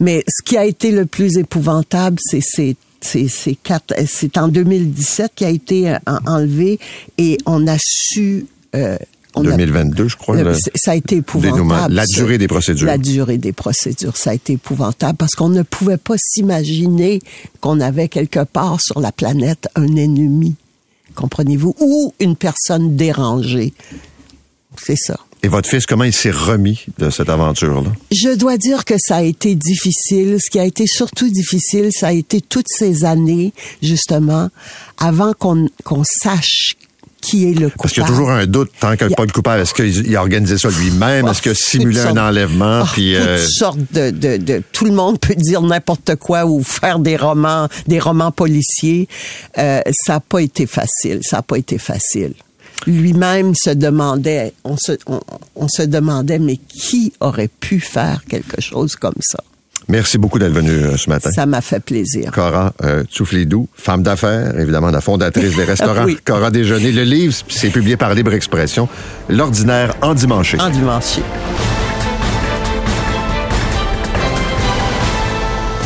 Mais ce qui a été le plus épouvantable, c'est ces c'est c'est quatre c'est en 2017 qui a été euh, enlevé et on a su euh, on
2022,
a,
je crois.
Le,
le
ça a été épouvantable.
La durée des procédures.
La durée des procédures, ça a été épouvantable parce qu'on ne pouvait pas s'imaginer qu'on avait quelque part sur la planète un ennemi, comprenez-vous, ou une personne dérangée. C'est ça.
Et votre fils, comment il s'est remis de cette aventure-là?
Je dois dire que ça a été difficile. Ce qui a été surtout difficile, ça a été toutes ces années, justement, avant qu'on qu'on sache qui est le coupable.
Parce qu'il y a toujours un doute tant qu'il n'y a pas de coupable. Est-ce qu'il a organisé ça lui-même?
Oh,
Est-ce qu'il a simulé un enlèvement?
Oh,
puis,
toutes
euh...
sortes de, de, de, Tout le monde peut dire n'importe quoi ou faire des romans, des romans policiers. Euh, ça n'a pas été facile. Ça n'a pas été facile lui-même se demandait, on se, on, on, se demandait, mais qui aurait pu faire quelque chose comme ça?
Merci beaucoup d'être venu euh, ce matin.
Ça m'a fait plaisir.
Cora euh, Tsouflidou, femme d'affaires, évidemment, la fondatrice des restaurants
oui.
Cora Déjeuner. Le livre, c'est publié par Libre Expression. L'ordinaire en dimanche.
En dimanche.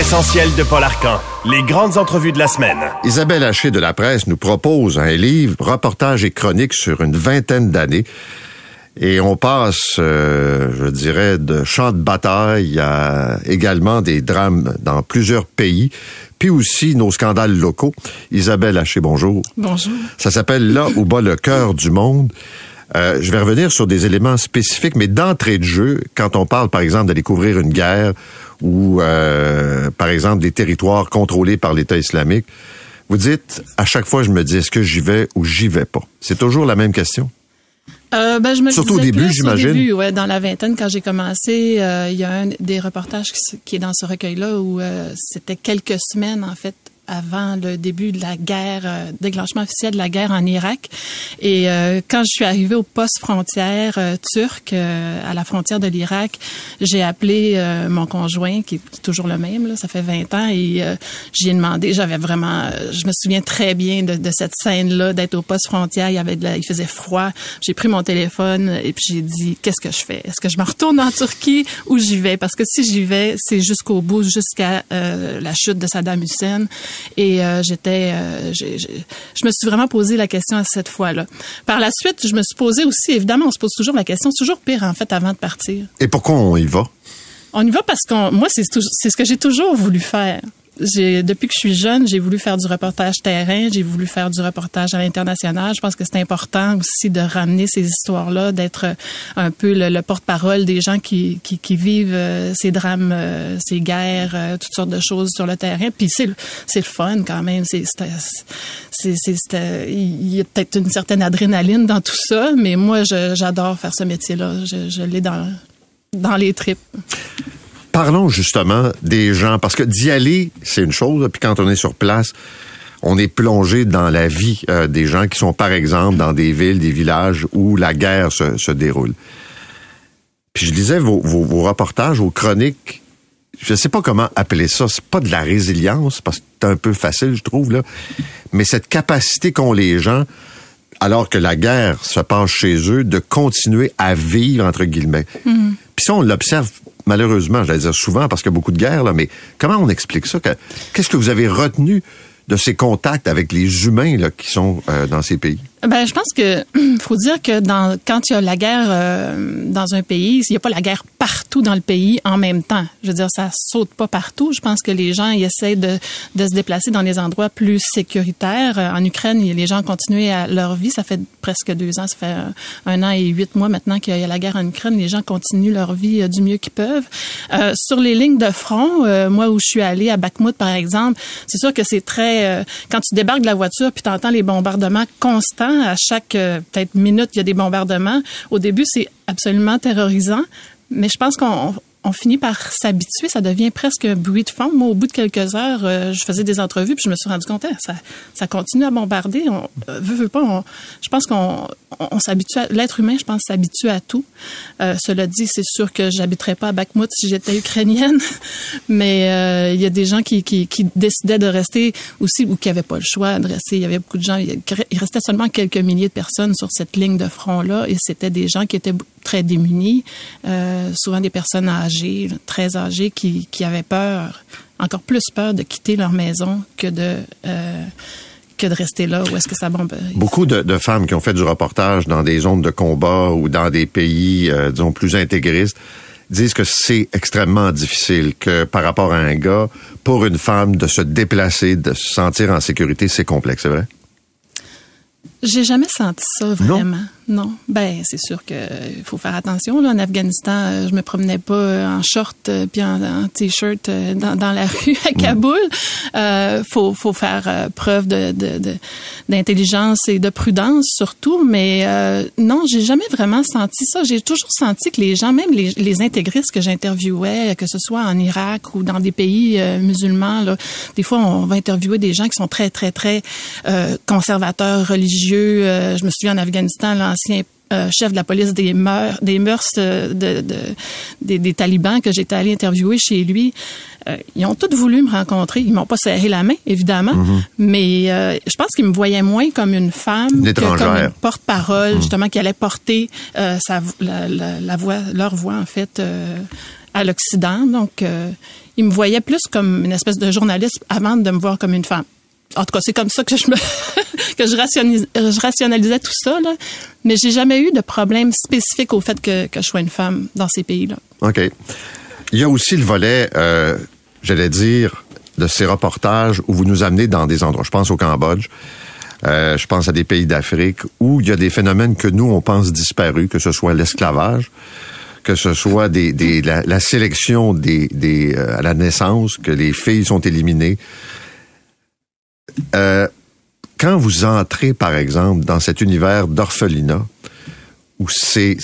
L'essentiel de Paul Arcan, les grandes entrevues de la semaine.
Isabelle Haché de la presse nous propose un livre, reportage et chronique sur une vingtaine d'années. Et on passe, euh, je dirais, de champs de bataille à également des drames dans plusieurs pays, puis aussi nos scandales locaux. Isabelle Haché, bonjour.
Bonjour.
Ça s'appelle Là où bat le cœur du monde. Euh, je vais revenir sur des éléments spécifiques, mais d'entrée de jeu, quand on parle, par exemple, d'aller couvrir une guerre ou, euh, par exemple, des territoires contrôlés par l'État islamique, vous dites, à chaque fois, je me dis, est-ce que j'y vais ou j'y vais pas? C'est toujours la même question?
Euh, ben, je me
Surtout au début, j'imagine.
Au début, ouais, dans la vingtaine, quand j'ai commencé, euh, il y a un des reportages qui, qui est dans ce recueil-là où euh, c'était quelques semaines, en fait, avant le début de la guerre, euh, déclenchement officiel de la guerre en Irak. Et euh, quand je suis arrivée au poste frontière euh, turc à la frontière de l'Irak, j'ai appelé euh, mon conjoint, qui est toujours le même, là, ça fait 20 ans, et euh, j'ai demandé, j'avais vraiment, je me souviens très bien de, de cette scène-là, d'être au poste frontière, il, y avait de la, il faisait froid, j'ai pris mon téléphone et puis j'ai dit, qu'est-ce que je fais? Est-ce que je me retourne en Turquie ou j'y vais? Parce que si j'y vais, c'est jusqu'au bout, jusqu'à euh, la chute de Saddam Hussein. Et euh, j'étais, euh, je me suis vraiment posé la question à cette fois-là. Par la suite, je me suis posé aussi, évidemment, on se pose toujours la question, c'est toujours pire en fait avant de partir.
Et pourquoi on y va?
On y va parce qu'on, moi, c'est ce que j'ai toujours voulu faire. Depuis que je suis jeune, j'ai voulu faire du reportage terrain, j'ai voulu faire du reportage à l'international. Je pense que c'est important aussi de ramener ces histoires-là, d'être euh, un peu le, le porte-parole des gens qui, qui, qui vivent euh, ces drames, euh, ces guerres, toutes sortes de choses sur le terrain. Puis c'est le, fun quand même. C'est, il y a peut-être une certaine adrénaline dans tout ça, mais moi, j'adore faire ce métier-là. Je, je l'ai dans, dans les tripes.
Parlons justement des gens, parce que d'y aller, c'est une chose, puis quand on est sur place, on est plongé dans la vie euh, des gens qui sont, par exemple, dans des villes, des villages où la guerre se, se déroule. Puis je lisais vos, vos, vos reportages, vos chroniques. Je sais pas comment appeler ça. C'est pas de la résilience, parce que c'est un peu facile, je trouve, là. Mais cette capacité qu'ont les gens, alors que la guerre se passe chez eux, de continuer à vivre, entre guillemets. Puis ça, on l'observe malheureusement, j'allais dire souvent parce qu'il y a beaucoup de guerres, là, mais comment on explique ça? Que- Qu'est-ce que vous avez retenu de ces contacts avec les humains qui sont euh, dans ces pays?
Ben, je pense que faut dire que dans, quand il y a la guerre euh, dans un pays, il n'y a pas la guerre partout dans le pays en même temps. Je veux dire, ça saute pas partout. Je pense que les gens ils essaient de, de se déplacer dans des endroits plus sécuritaires. Euh, En Ukraine, les gens continuent à leur vie. Ça fait presque deux ans, ça fait un, un an et huit mois maintenant qu'il y a la guerre en Ukraine. Les gens continuent leur vie euh, du mieux qu'ils peuvent. Euh, sur les lignes de front, euh, moi où je suis allée à Bakhmut par exemple, c'est sûr que c'est très euh, quand tu débarques de la voiture puis tu entends les bombardements constants à chaque euh, peut-être minute, il y a des bombardements. Au début, c'est absolument terrorisant, mais je pense qu'on on finit par s'habituer, ça devient presque un bruit de fond. Moi, au bout de quelques heures, euh, je faisais des entrevues, puis je me suis rendu compte, hein, ça, continue à bombarder. On euh, veut, veut pas. je pense qu'on on, s'habitue. L'être humain, je pense, s'habitue à tout. Euh, cela dit, c'est sûr que j'habiterais pas à Bakhmut si j'étais ukrainienne, mais il y a des gens qui, qui, décidaient de rester aussi ou qui n'avaient pas le choix de rester. Il y avait beaucoup de gens. Il restait seulement quelques milliers de personnes sur cette ligne de front là, et c'était des gens qui étaient très démunis, souvent des personnes âgées, très âgées, qui, qui avaient peur, encore plus peur de quitter leur maison que de euh, que de rester là où est-ce que ça bombe.
Beaucoup de, de femmes qui ont fait du reportage dans des zones de combat ou dans des pays, euh, disons, plus intégristes, disent que c'est extrêmement difficile, que par rapport à un gars, pour une femme, de se déplacer, de se sentir en sécurité, c'est complexe, c'est vrai?
J'ai jamais senti ça vraiment. Non. Ben, c'est sûr que il faut faire attention. Là. En Afghanistan, euh, je me promenais pas euh, en short euh, puis en, en t-shirt euh, dans, dans la rue à Kaboul. Euh, faut, faut faire euh, preuve de, de, de- d'intelligence et de prudence surtout. Mais euh, non, j'ai jamais vraiment senti ça. J'ai toujours senti que les gens, même les, les intégristes que j'interviewais, que ce soit en Irak ou dans des pays euh, musulmans, là, des fois on va interviewer des gens qui sont très très très euh, conservateurs religieux. Euh, je me souviens en Afghanistan, l'ancien euh, chef de la police des mœurs, des mœurs euh, de, de- des, des talibans que j'étais allée interviewer chez lui. Euh, ils ont tous voulu me rencontrer. Ils m'ont pas serré la main, évidemment, mais euh, je pense qu'ils me voyaient moins comme une femme
Une
que comme une porte-parole, justement, qui allait porter sa, la, la, la voix, leur voix, en fait, à l'Occident. Donc, ils me voyaient plus comme une espèce de journaliste avant de me voir comme une femme. En tout cas, c'est comme ça que je me que je, rationalise- je rationalisais tout ça, là. Mais j'ai jamais eu de problème spécifique au fait que, que je sois une femme dans ces pays-là.
OK. Il y a aussi le volet, euh, j'allais dire, de ces reportages où vous nous amenez dans des endroits. Je pense au Cambodge. euh, je pense à des pays d'Afrique où il y a des phénomènes que nous, on pense disparus, que ce soit l'esclavage, que ce soit des, la, sélection des, euh, à la naissance, que les filles sont éliminées. Euh, quand vous entrez, par exemple, dans cet univers d'orphelinat, où c'est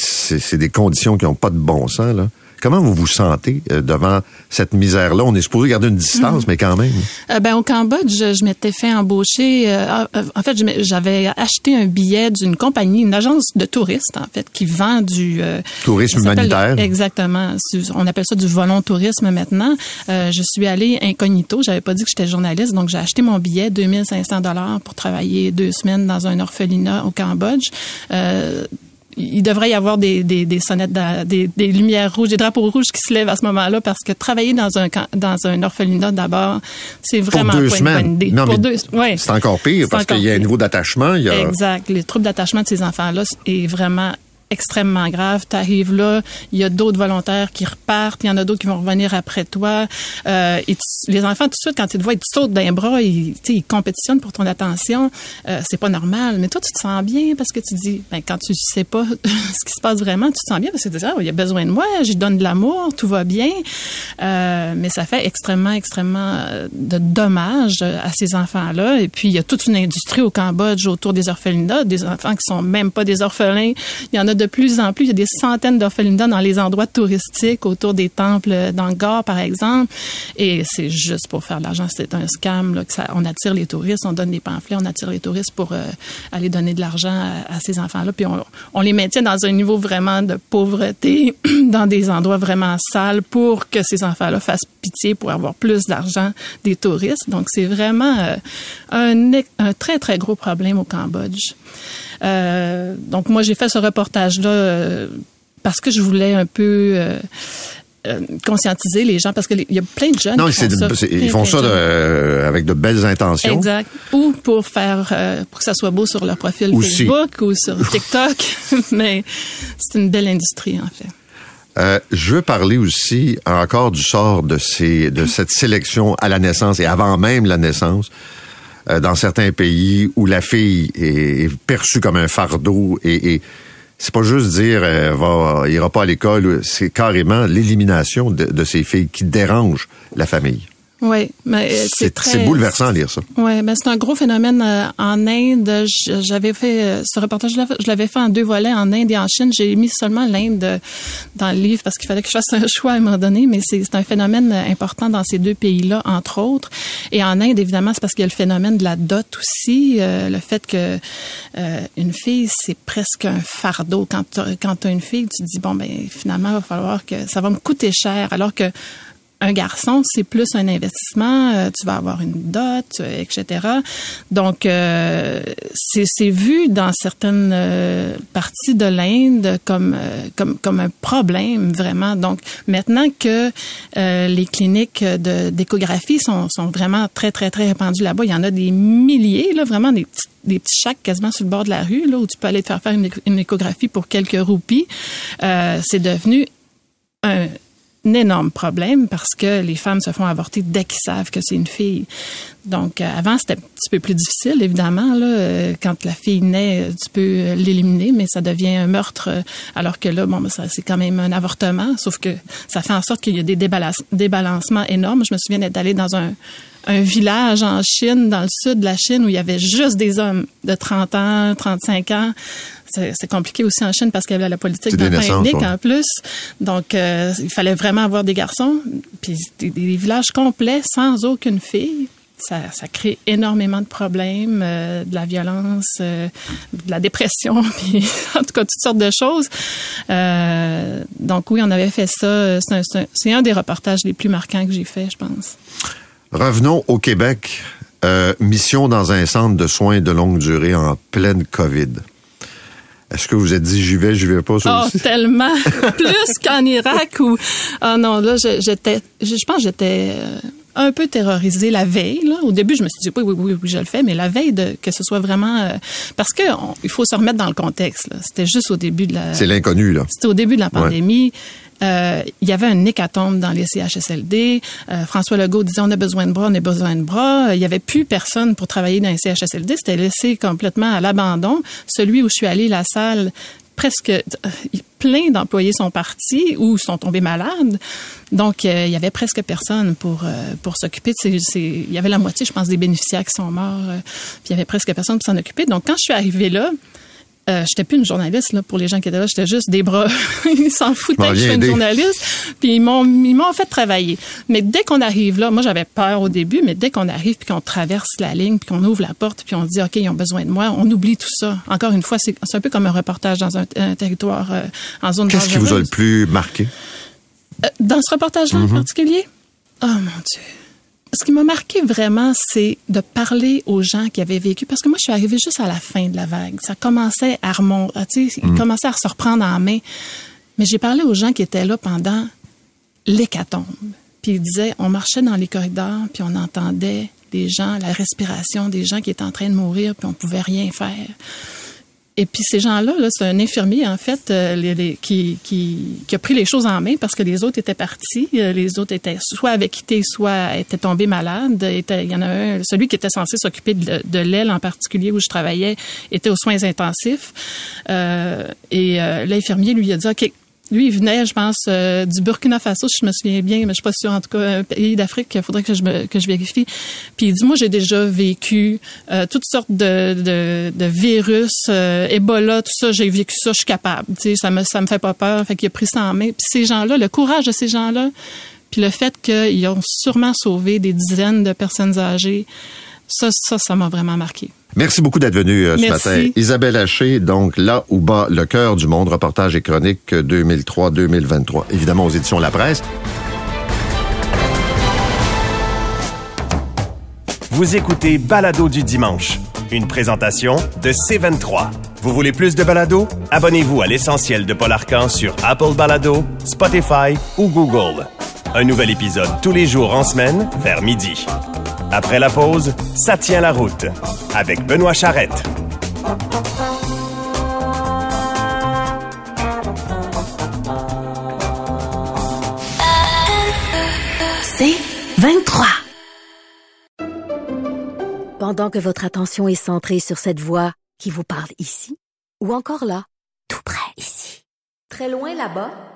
des conditions qui n'ont pas de bon sens, là, comment vous vous sentez euh, devant cette misère-là? On est supposé garder une distance, mais quand même.
Euh, ben, au Cambodge, je, je m'étais fait embaucher. euh, ah, euh, en fait, j'avais acheté un billet d'une compagnie, une agence de touristes, en fait, qui vend du euh,
Tourisme humanitaire.
Exactement. On appelle ça du volontourisme maintenant. Euh, je suis allée incognito. J'avais pas dit que j'étais journaliste, donc j'ai acheté mon billet 2500 dollars pour travailler deux semaines dans un orphelinat au Cambodge. Il devrait y avoir des, des, des sonnettes, des, des lumières rouges, des drapeaux rouges qui se lèvent à ce moment-là parce que travailler dans un dans un orphelinat d'abord, c'est vraiment
Pour deux
pas
semaines.
une bonne idée.
Non,
Pour
mais
deux, ouais.
C'est encore pire parce qu'il y a un niveau d'attachement. A...
Exact. Les troubles d'attachement de ces enfants-là est vraiment extrêmement grave. Tu arrives là, il y a d'autres volontaires qui repartent, il y en a d'autres qui vont revenir après toi. Euh, et tu- les enfants, tout de suite, quand ils te voient, ils te sautent d'un bras, ils, ils compétitionnent pour ton attention. Euh, c'est pas normal. Mais toi, tu te sens bien parce que tu dis, ben, quand tu sais pas ce qui se passe vraiment, tu te sens bien parce que tu dis, ah, il y a besoin de moi, j'y donne de l'amour, tout va bien. Euh, mais ça fait extrêmement, extrêmement euh, de dommages à ces enfants-là. Et puis, il y a toute une industrie au Cambodge autour des orphelinats, des enfants qui sont même pas des orphelins. Il y en a de plus en plus. Il y a des centaines d'orphelinats dans les endroits touristiques, autour des temples d'Angkor, par exemple. Et c'est juste pour faire de l'argent. C'est un scam. On attire les touristes, on donne des pamphlets, on attire les touristes pour euh, aller donner de l'argent à, ces enfants-là. Puis on, les maintient dans un niveau vraiment de pauvreté, dans des endroits vraiment sales pour que ces enfants-là fassent pitié pour avoir plus d'argent des touristes. Donc, c'est vraiment euh, un très, très gros problème au Cambodge. Euh, donc, moi, j'ai fait ce reportage-là euh, parce que je voulais un peu... euh, conscientiser les gens parce qu'il y a plein de jeunes
Non,
qui font
de-
ça.
ils font ça
de
euh, avec de belles intentions.
Exact. Ou pour faire, euh, pour que ça soit beau sur leur profil
Aussi.
Facebook ou sur TikTok. Mais c'est une belle industrie, en fait.
Euh, je veux parler aussi encore du sort de ces de cette sélection à la naissance et avant même la naissance euh, dans certains pays où la fille est, perçue comme un fardeau et, et c'est pas juste dire euh, va ira pas à l'école, c'est carrément l'élimination de, de ces filles qui dérangent la famille.
Oui, mais c'est très...
bouleversant à lire ça.
Oui, ben c'est un gros phénomène euh, en Inde. J'avais fait euh, ce reportage, je l'avais- fait en deux volets en Inde et en Chine. J'ai mis seulement l'Inde euh, dans le livre parce qu'il fallait que je fasse un choix à un moment donné, mais c'est un phénomène euh, important dans ces deux pays-là, entre autres. Et en Inde, évidemment, c'est parce qu'il y a le phénomène de la dot aussi, euh, le fait que euh, une fille, c'est presque un fardeau. Quand tu quand as une fille, tu te dis, bon, ben finalement, il va falloir que ça va me coûter cher, alors que un garçon, c'est plus un investissement. euh, tu vas avoir une dot, euh, etc. Donc, euh, c'est vu dans certaines euh, parties de l'Inde comme comme comme un problème vraiment. Donc, maintenant que les cliniques d'échographie sont sont vraiment très très très répandues là-bas, il y en a des milliers là, vraiment des des petits chacs quasiment sur le bord de la rue là où tu peux aller te faire faire une, une échographie pour quelques roupies. C'est devenu un énorme problème parce que les femmes se font avorter dès qu'ils savent que c'est une fille. Donc, euh, avant, c'était un petit peu plus difficile, évidemment. Là, euh, quand la fille naît, euh, tu peux l'éliminer, mais ça devient un meurtre, alors que là, bon, ben, c'est quand même un avortement, sauf que ça fait en sorte qu'il y a des débalance- débalancements énormes. Je me souviens d'être allée dans un, un village en Chine, dans le sud de la Chine, où il y avait juste des hommes de 30 ans, 35 ans. C'est compliqué aussi en Chine parce qu'il y avait la politique
naissances,
uniques
ouais.
en plus. Donc, euh, il fallait vraiment avoir des garçons. Puis des, des villages complets sans aucune fille. Ça, ça crée énormément de problèmes, euh, de la violence, euh, de la dépression, puis en tout cas toutes sortes de choses. Euh, donc oui, on avait fait ça. C'est un, un- des reportages les plus marquants que j'ai fait, je pense.
Revenons au Québec. Mission dans un centre de soins de longue durée en pleine COVID. Est-ce que vous êtes dit j'y vais, j'y vais pas ça
Oh,
aussi?
tellement plus qu'en Irak où ah non là je- j'étais je, pense j'étais euh, un peu terrorisée la veille là. Au début je me suis dit oui oui oui, oui je le fais mais la veille de que ce soit vraiment euh, parce que on- il faut se remettre dans le contexte. C'était juste au début de la
C'est l'inconnu, là.
c'était au début de la pandémie. Euh, il y avait un hécatombe dans les CHSLD. Euh, François Legault disait on a besoin de bras, on a besoin de bras. Il y avait plus personne pour travailler dans les CHSLD. C'était laissé complètement à l'abandon. Celui où je suis allée, la salle, presque euh, plein d'employés sont partis ou sont tombés malades. Donc, euh, il y avait presque personne pour euh, pour s'occuper Il y avait la moitié, je pense, des bénéficiaires qui sont morts. euh, puis il y avait presque personne pour s'en occuper. Donc, quand je suis arrivée là, euh, j'étais plus une journaliste là pour les gens qui étaient là, j'étais juste des bras. ils s'en foutaient que je sois une journaliste. Puis ils m'ont ils m'ont fait travailler. Mais dès qu'on arrive là, moi j'avais peur au début, mais dès qu'on arrive puis qu'on traverse la ligne puis qu'on ouvre la porte puis on dit ok ils ont besoin de moi, on oublie tout ça. Encore une fois, c'est c'est un peu comme un reportage dans un, un territoire euh, en zone
Qu'est-ce qui vous a le plus marqué?
Euh, dans ce reportage-là
Mm-hmm.
en particulier? Oh mon Dieu. Ce qui m'a marqué vraiment, c'est de parler aux gens qui avaient vécu. Parce que moi, je suis arrivée juste à la fin de la vague. Ça commençait à remonter, ah, tu sais, il
Mm.
commençait à se reprendre en main. Mais j'ai parlé aux gens qui étaient là pendant l'hécatombe. Puis ils disaient, on marchait dans les corridors, puis on entendait les gens, la respiration des gens qui étaient en train de mourir, puis on pouvait rien faire. Et puis ces gens-là, là, c'est un infirmier en fait euh, qui, qui, a pris les choses en main parce que les autres étaient partis, Euh, les autres étaient soit avaient quitté, soit étaient tombés malades. Il y en a un, celui qui était censé s'occuper de, l'aile en particulier où je travaillais, était aux soins intensifs. Euh, et l'infirmier lui a dit, ok. Lui, il venait, je pense, euh, du Burkina Faso, si je me souviens bien, mais je suis pas sûre. En tout cas, un pays d'Afrique, il faudrait que je, me, que je vérifie. Puis il dit, moi, j'ai déjà vécu euh, toutes sortes de, de, de virus, euh, Ebola, tout ça, j'ai vécu ça, je suis capable. Tu sais, ça me, ça me fait pas peur. Fait qu'il a pris ça en main. Puis ces gens-là, le courage de ces gens-là, puis le fait qu'ils ont sûrement sauvé des dizaines de personnes âgées, ça, ça, ça m'a vraiment marqué.
Merci beaucoup d'être venu euh, ce
Merci.
matin. Isabelle Haché, donc là où bat le cœur du monde, reportage et chronique euh, 2003-2023. Évidemment aux éditions La Presse.
Vous écoutez Balado du dimanche, une présentation de C23. Vous voulez plus de balado? Abonnez-vous à l'essentiel de Paul Arcan sur Apple Balado, Spotify ou Google. Un nouvel épisode tous les jours en semaine vers midi. Après la pause, ça tient la route avec Benoît Charrette.
C'est 23.
Pendant que votre attention est centrée sur cette voix qui vous parle ici, ou encore là, tout près ici, très loin là-bas,